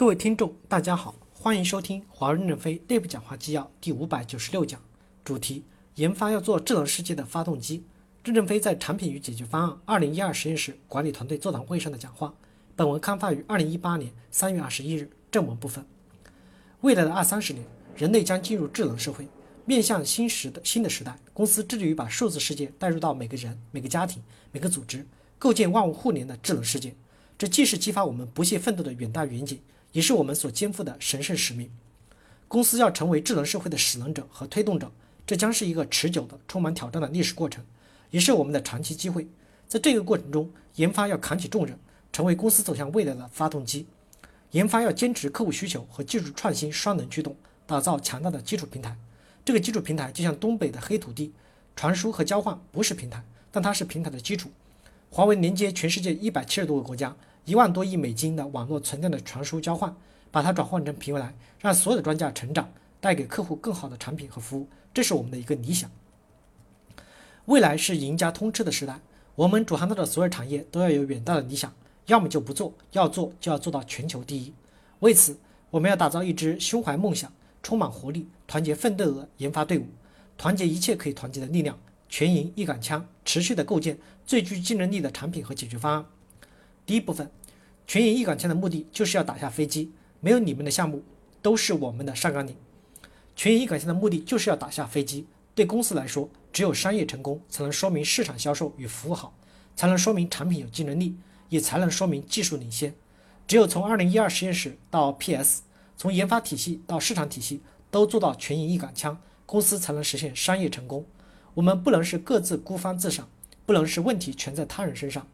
各位听众，大家好，欢迎收听华为任正非内部讲话纪要第五百九十六讲，主题：研发要做智能世界的发动机。任正非在产品与解决方案二零一二实验室管理团队座谈会上的讲话。本文刊发于二零一八年三月二十一日。正文部分：未来的二三十年，人类将进入智能社会，面向新时的新的时代，公司致力于把数字世界带入到每个人、每个家庭、每个组织，构建万物互联的智能世界。这既是激发我们不懈奋斗的远大远景。也是我们所肩负的神圣使命。公司要成为智能社会的使能者和推动者，这将是一个持久的、充满挑战的历史过程，也是我们的长期机会。在这个过程中，研发要扛起重任，成为公司走向未来的发动机。研发要坚持客户需求和技术创新双能驱动，打造强大的基础平台。这个基础平台就像东北的黑土地，传输和交换不是平台，但它是平台的基础。华为连接全世界一百七十多个国家。一万多亿美金的网络存量的传输交换，把它转换成平台，让所有的专家成长，带给客户更好的产品和服务，这是我们的一个理想。未来是赢家通吃的时代，我们主航道的所有产业都要有远大的理想，要么就不做，要做就要做到全球第一。为此，我们要打造一支胸怀梦想、充满活力、团结奋斗的研发队伍，团结一切可以团结的力量，全营一杆枪，持续的构建最具竞争力的产品和解决方案。第一部分，全营一杆枪的目的就是要打下飞机，没有你们的项目都是我们的上纲领。全营一杆枪的目的就是要打下飞机。对公司来说，只有商业成功，才能说明市场销售与服务好，才能说明产品有竞争力，也才能说明技术领先。只有从2012实验室到 PS，从研发体系到市场体系都做到全营一杆枪，公司才能实现商业成功。我们不能是各自孤芳自赏，不能是问题全在他人身上。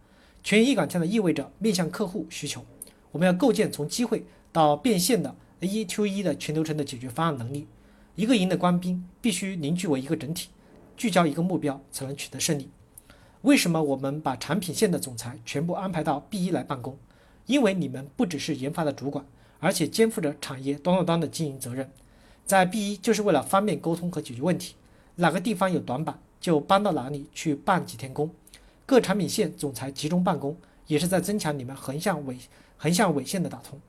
全一杆枪的意味着面向客户需求，我们要构建从机会到变现的一 to 一的全流程的解决方案能力。一个营的官兵必须凝聚为一个整体，聚焦一个目标，才能取得胜利。为什么我们把产品线的总裁全部安排到 B 一来办公？因为你们不只是研发的主管，而且肩负着产业端到端的经营责任。在 B 一就是为了方便沟通和解决问题，哪个地方有短板就搬到哪里去办几天工。各产品线总裁集中办公，也是在增强你们横向尾横向尾线的打通。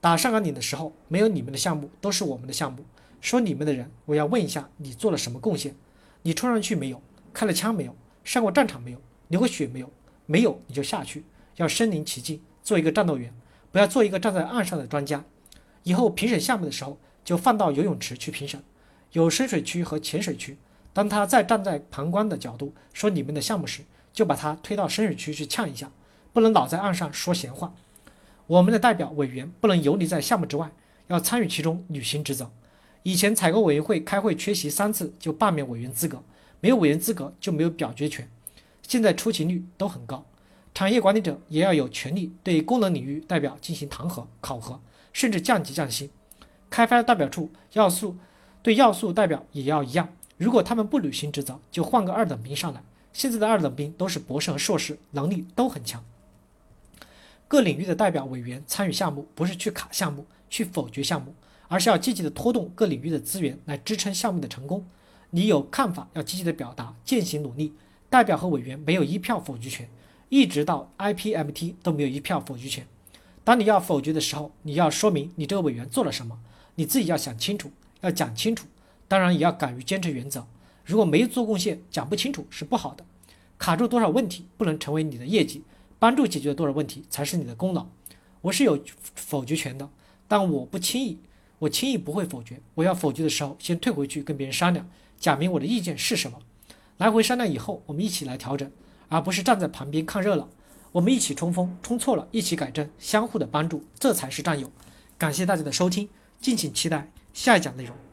打上岗岭的时候，没有你们的项目，都是我们的项目。说你们的人，我要问一下，你做了什么贡献？你冲上去没有？开了枪没有？上过战场没有？流过血没有？没有你就下去，要身临其境，做一个战斗员，不要做一个站在岸上的专家。以后评审项目的时候，就放到游泳池去评审，有深水区和浅水区。当他再站在旁观的角度说你们的项目时，就把他推到深水区去呛一下，不能老在岸上说闲话。我们的代表委员不能游离在项目之外，要参与其中履行职责。以前采购委员会开会缺席三次就罢免委员资格，没有委员资格就没有表决权。现在出勤率都很高。产业管理者也要有权利对功能领域代表进行弹劾、考核，甚至降级降薪。开发代表处要素对要素代表也要一样，如果他们不履行职责，就换个二等兵上来。现在的二等兵都是博士和硕士，能力都很强。各领域的代表委员参与项目，不是去卡项目、去否决项目，而是要积极的拖动各领域的资源来支撑项目的成功。你有看法要积极的表达，践行努力。代表和委员没有一票否决权，一直到 IPMT 都没有一票否决权。当你要否决的时候，你要说明你这个委员做了什么，你自己要想清楚，要讲清楚。当然也要敢于坚持原则。如果没做贡献，讲不清楚是不好的。卡住多少问题不能成为你的业绩，帮助解决多少问题才是你的功劳。我是有否决权的，但我不轻易，我轻易不会否决。我要否决的时候，先退回去跟别人商量，讲明我的意见是什么。来回商量以后，我们一起来调整，而不是站在旁边看热闹。我们一起冲锋，冲错了一起改正，相互的帮助，这才是战友。感谢大家的收听，敬请期待下一讲内容。